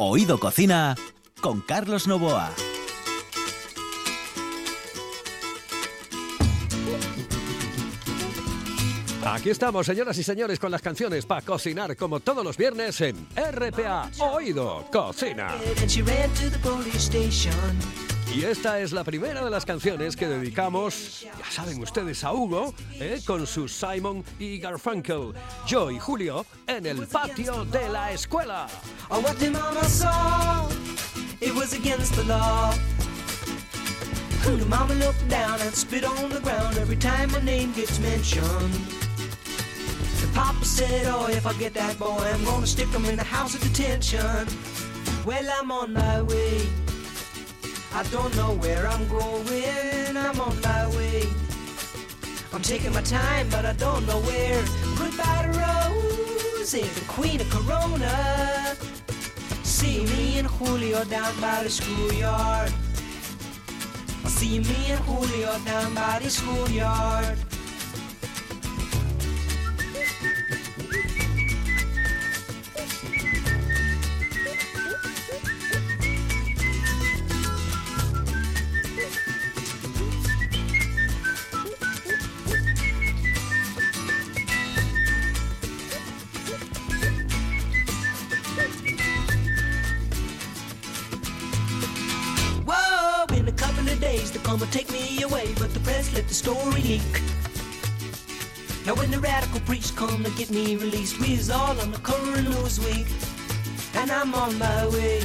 Oído Cocina con Carlos Novoa. Aquí estamos, señoras y señores, con las canciones para cocinar como todos los viernes en RPA Oído Cocina. Y esta es la primera de las canciones que dedicamos, ya saben ustedes, a Hugo, eh, con su Simon y Garfunkel, yo y Julio, en el patio de la escuela. Papa said, Oh, if I get that boy, I'm gonna stick him in the house of detention. Well, I'm on my way. I don't know where I'm going, I'm on my way. I'm taking my time, but I don't know where. Goodbye to Rosie, the queen of Corona. See me and Julio down by the schoolyard. See me and Julio down by the schoolyard. When the radical preach come to get me released, we is all on the current news week, and I'm on my way.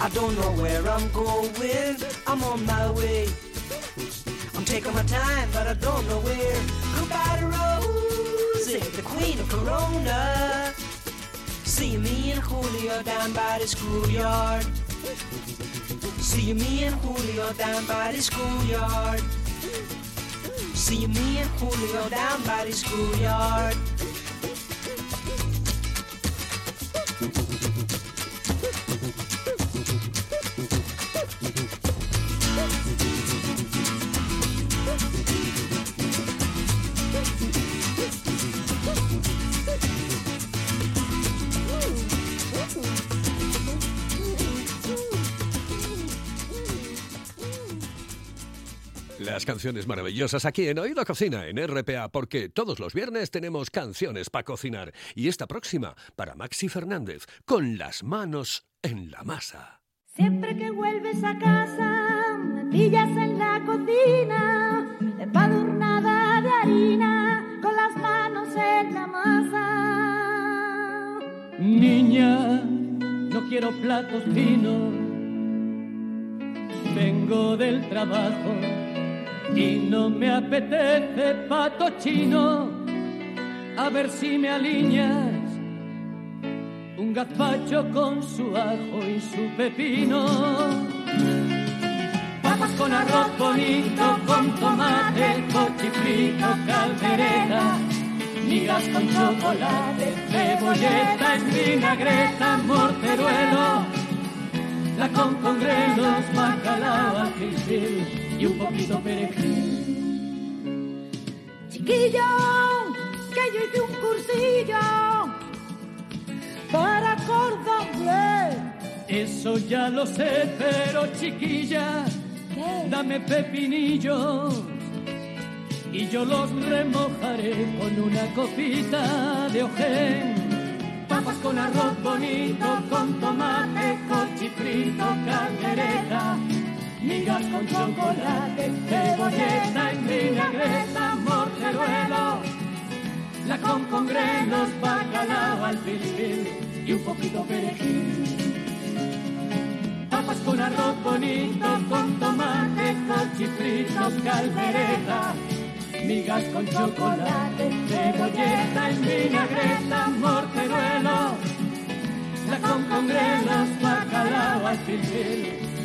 I don't know where I'm going, I'm on my way. I'm taking my time, but I don't know where. Goodbye to Rosie, the queen of Corona. See me and Julio down by the schoolyard. See me and Julio down by the schoolyard. See me and Julio down by the schoolyard. Canciones maravillosas aquí en Oído Cocina, en RPA, porque todos los viernes tenemos canciones para cocinar. Y esta próxima, para Maxi Fernández, con las manos en la masa. Siempre que vuelves a casa, me pillas en la cocina, empadurnada de harina, con las manos en la masa. Niña, no quiero platos finos, vengo del trabajo y no me apetece pato chino, a ver si me alineas un gazpacho con su ajo y su pepino. Papas con arroz bonito, con tomate, cochifrito, caldereta, migas con chocolate, cebolleta en vinagreta, morteruelo, la con congrelos, bacalao, alfilfil y un poquito perejil. Chiquillo, que yo hice un cursillo para cordón Eso ya lo sé, pero chiquilla, dame pepinillos y yo los remojaré con una copita de ojén. Papas con arroz bonito, con tomate, cochifrito, caldereta migas con chocolate, cebolleta en vinagreta, morteruelo, la con congrenos, bacalao al fil y un poquito perejil. Papas con arroz bonito, con tomate, cochifritos, caldereta, migas con chocolate, cebolleta en vinagreta, morteruelo, la con congrenos, bacalao al fil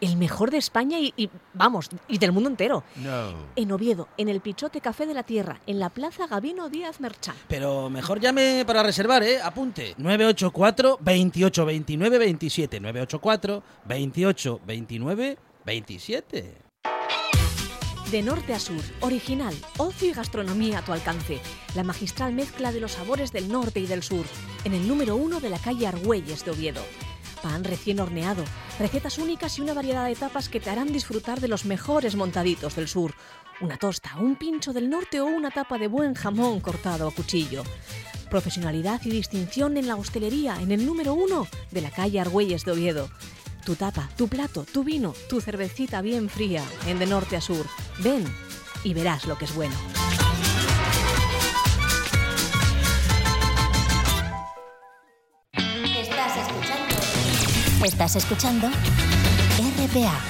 El mejor de España y, y, vamos, y del mundo entero. No. En Oviedo, en el Pichote Café de la Tierra, en la Plaza Gabino Díaz Merchán. Pero mejor llame para reservar, ¿eh? Apunte. 984 28 29 27. 984 28 29 27. De norte a sur, original, ocio y gastronomía a tu alcance. La magistral mezcla de los sabores del norte y del sur. En el número uno de la calle Argüelles de Oviedo. Recién horneado, recetas únicas y una variedad de tapas que te harán disfrutar de los mejores montaditos del sur. Una tosta, un pincho del norte o una tapa de buen jamón cortado a cuchillo. Profesionalidad y distinción en la hostelería en el número uno de la calle Argüelles de Oviedo. Tu tapa, tu plato, tu vino, tu cervecita bien fría en de norte a sur. Ven y verás lo que es bueno. Estás escuchando RPA,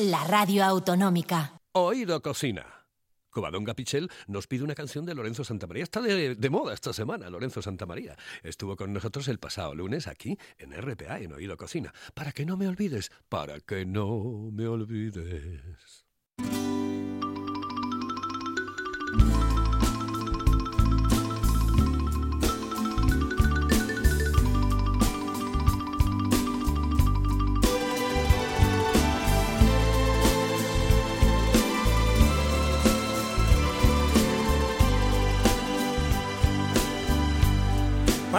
la radio autonómica. Oído Cocina. Covadonga Pichel nos pide una canción de Lorenzo Santamaría. Está de, de, moda esta semana, Lorenzo Santamaría. Estuvo con nosotros el pasado lunes aquí en RPA, en Oído Cocina. Para que no me olvides, para que no me olvides.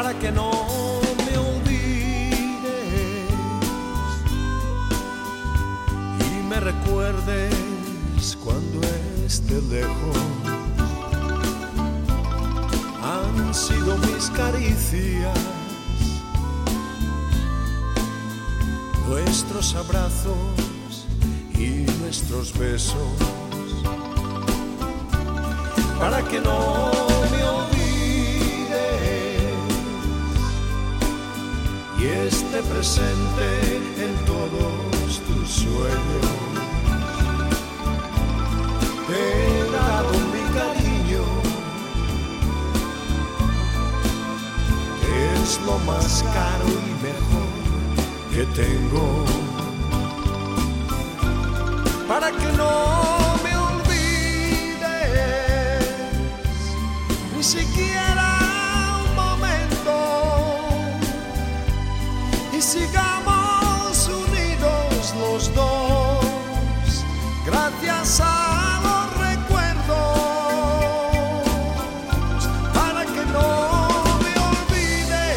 Para que no me olvides y me recuerdes cuando esté lejos. Han sido mis caricias, nuestros abrazos y nuestros besos, para que no y esté presente en todos tus sueños. Te he dado mi cariño, es lo más caro y mejor que tengo. Para que no me olvides, ni siquiera sigamos unidos los dos, gracias a los recuerdos, para que no me olvides,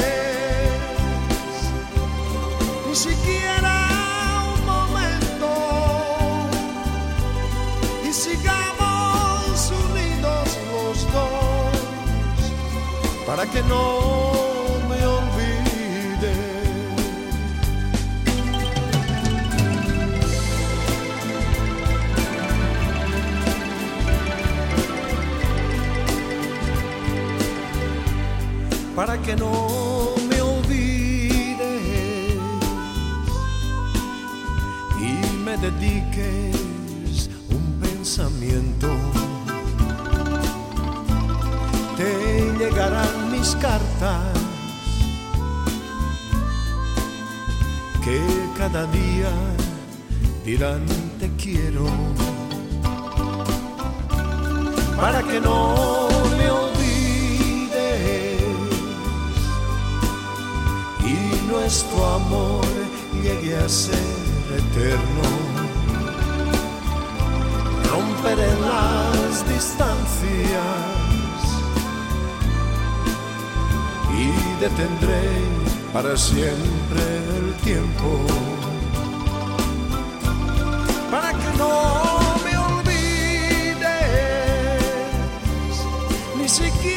ni siquiera un momento, y sigamos unidos los dos, para que no que no me olvides y me dediques un pensamiento. Te llegarán mis cartas que cada día dirán te quiero para que no nuestro amor llegue a ser eterno. Romperé las distancias y detendré para siempre el tiempo. Para que no me olvides ni siquiera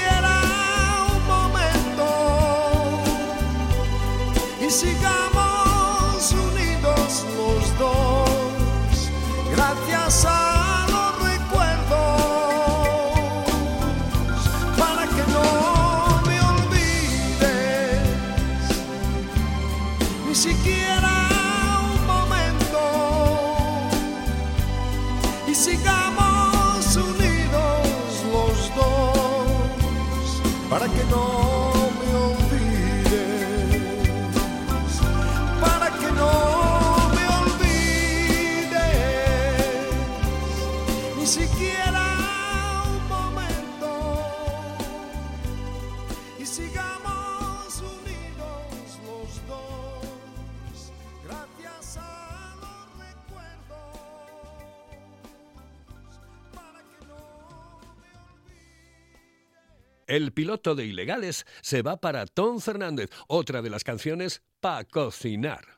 El piloto de Ilegales se va para Tom Fernández, otra de las canciones para cocinar.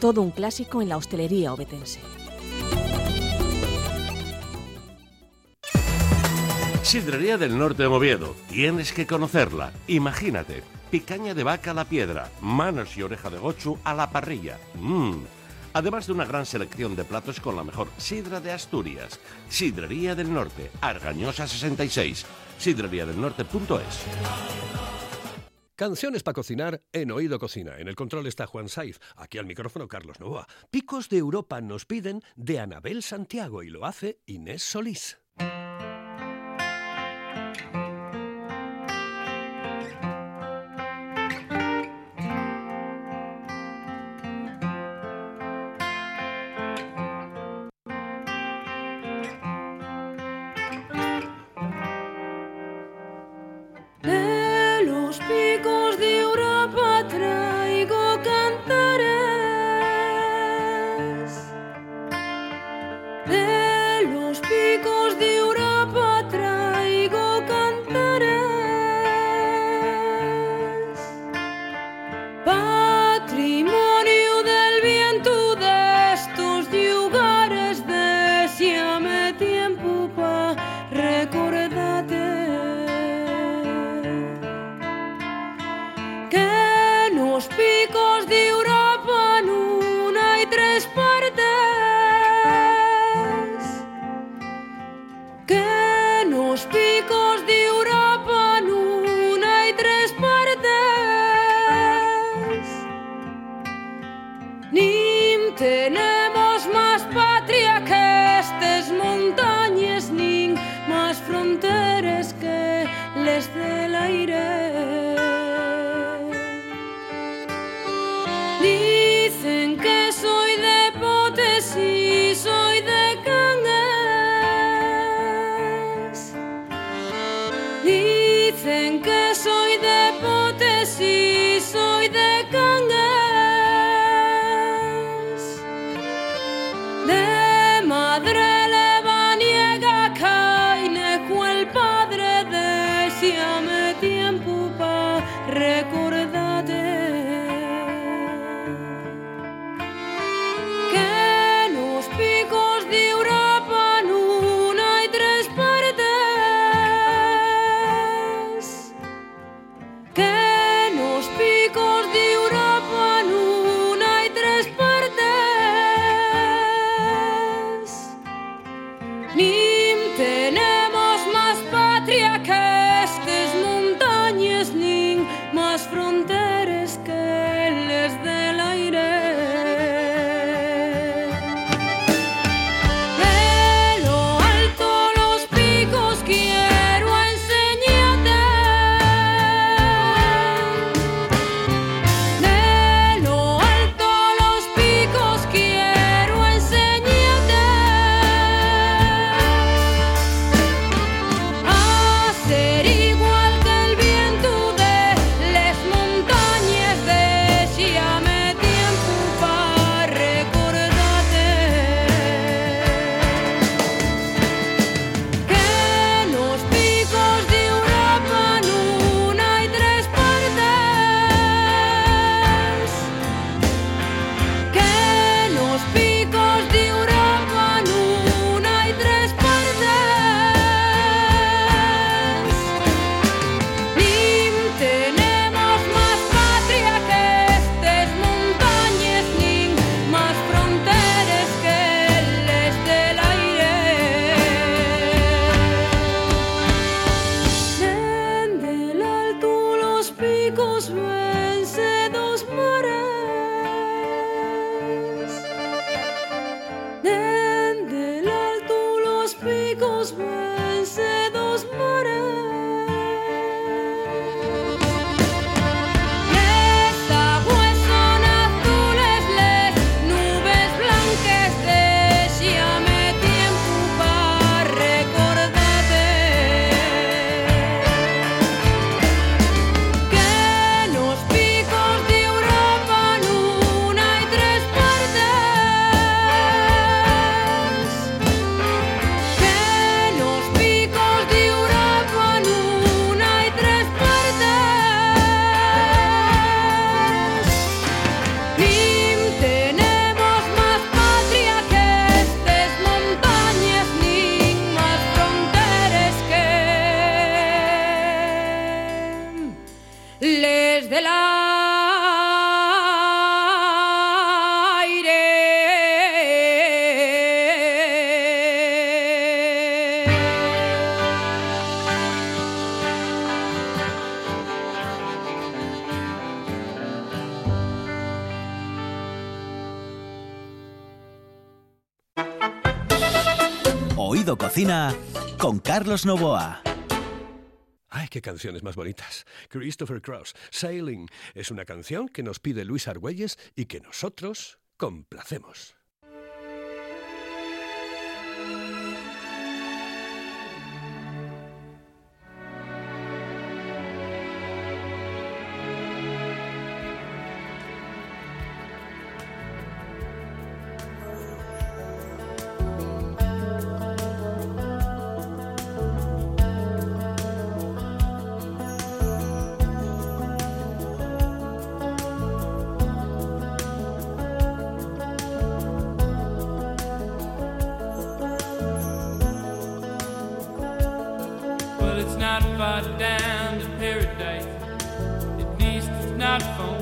Todo un clásico en la hostelería obetense. Sidrería del Norte de Oviedo. Tienes que conocerla. Imagínate. Picaña de vaca a la piedra, manos y oreja de gochu a la parrilla. Mmm. Además de una gran selección de platos con la mejor sidra de Asturias. Sidrería del Norte, Argañosa 66. Sidreriadelnorte.es. Canciones para cocinar en Oído Cocina. En el control está Juan Saiz. Aquí al micrófono Carlos Novoa. Picos de Europa nos piden de Anabel Santiago y lo hace Inés Solís. because the canción. Those words. Cocina con Carlos Novoa. ¡Ay, qué canciones más bonitas! Christopher Cross, Sailing, es una canción que nos pide Luis Argüelles y que nosotros complacemos. down to paradise. At least it's not fall.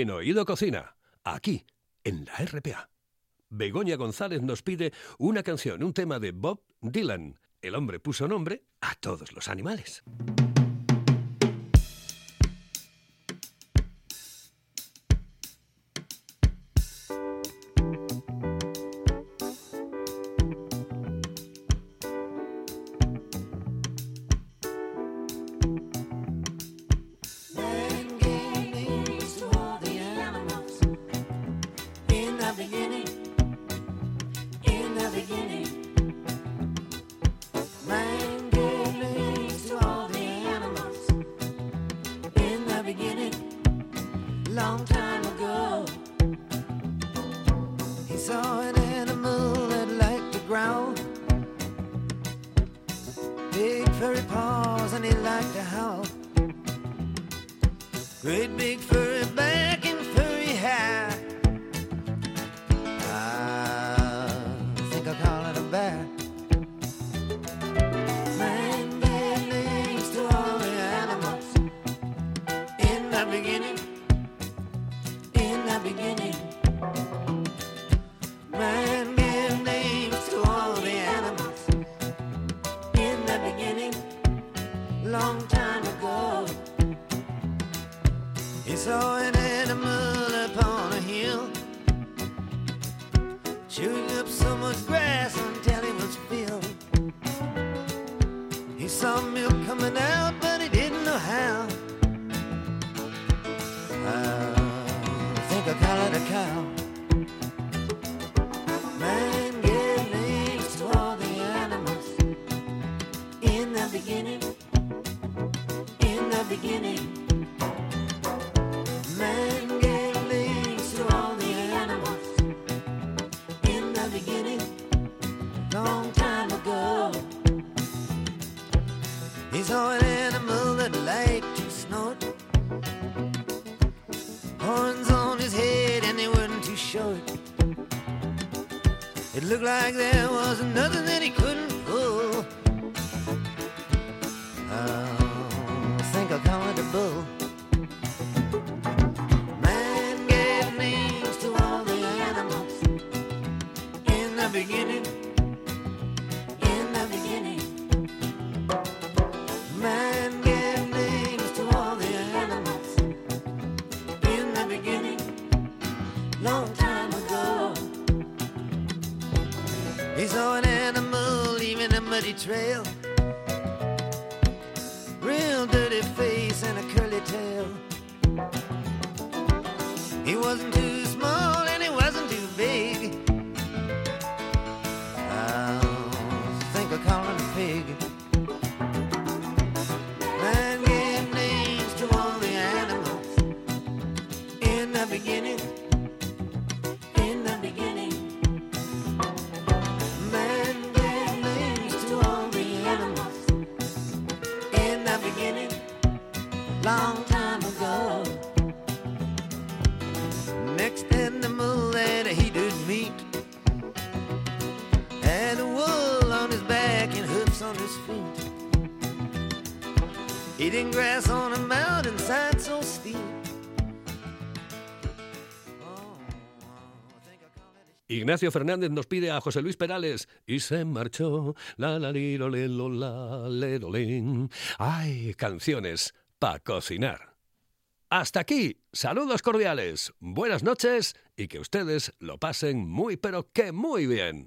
en Oído Cocina, aquí, en la RPA. Begoña González nos pide una canción, un tema de Bob Dylan. El hombre puso nombre a todos los animales. Looked like there was nothing that he couldn't He wasn't too small and he wasn't too big. I think I call him a pig. Man gave names to all the animals in the beginning. Ignacio Fernández nos pide a José Luis Perales y se marchó. La la li, lo. Ay, canciones para cocinar. Hasta aquí, saludos cordiales, buenas noches y que ustedes lo pasen muy pero que muy bien.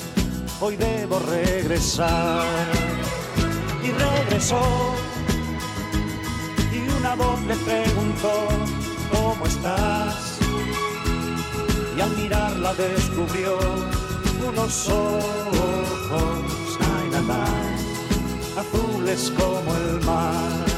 hoy debo regresar. Y regresó y una voz le preguntó, ¿cómo estás? Y al mirarla descubrió unos ojos, ay, ay, azules como el mar.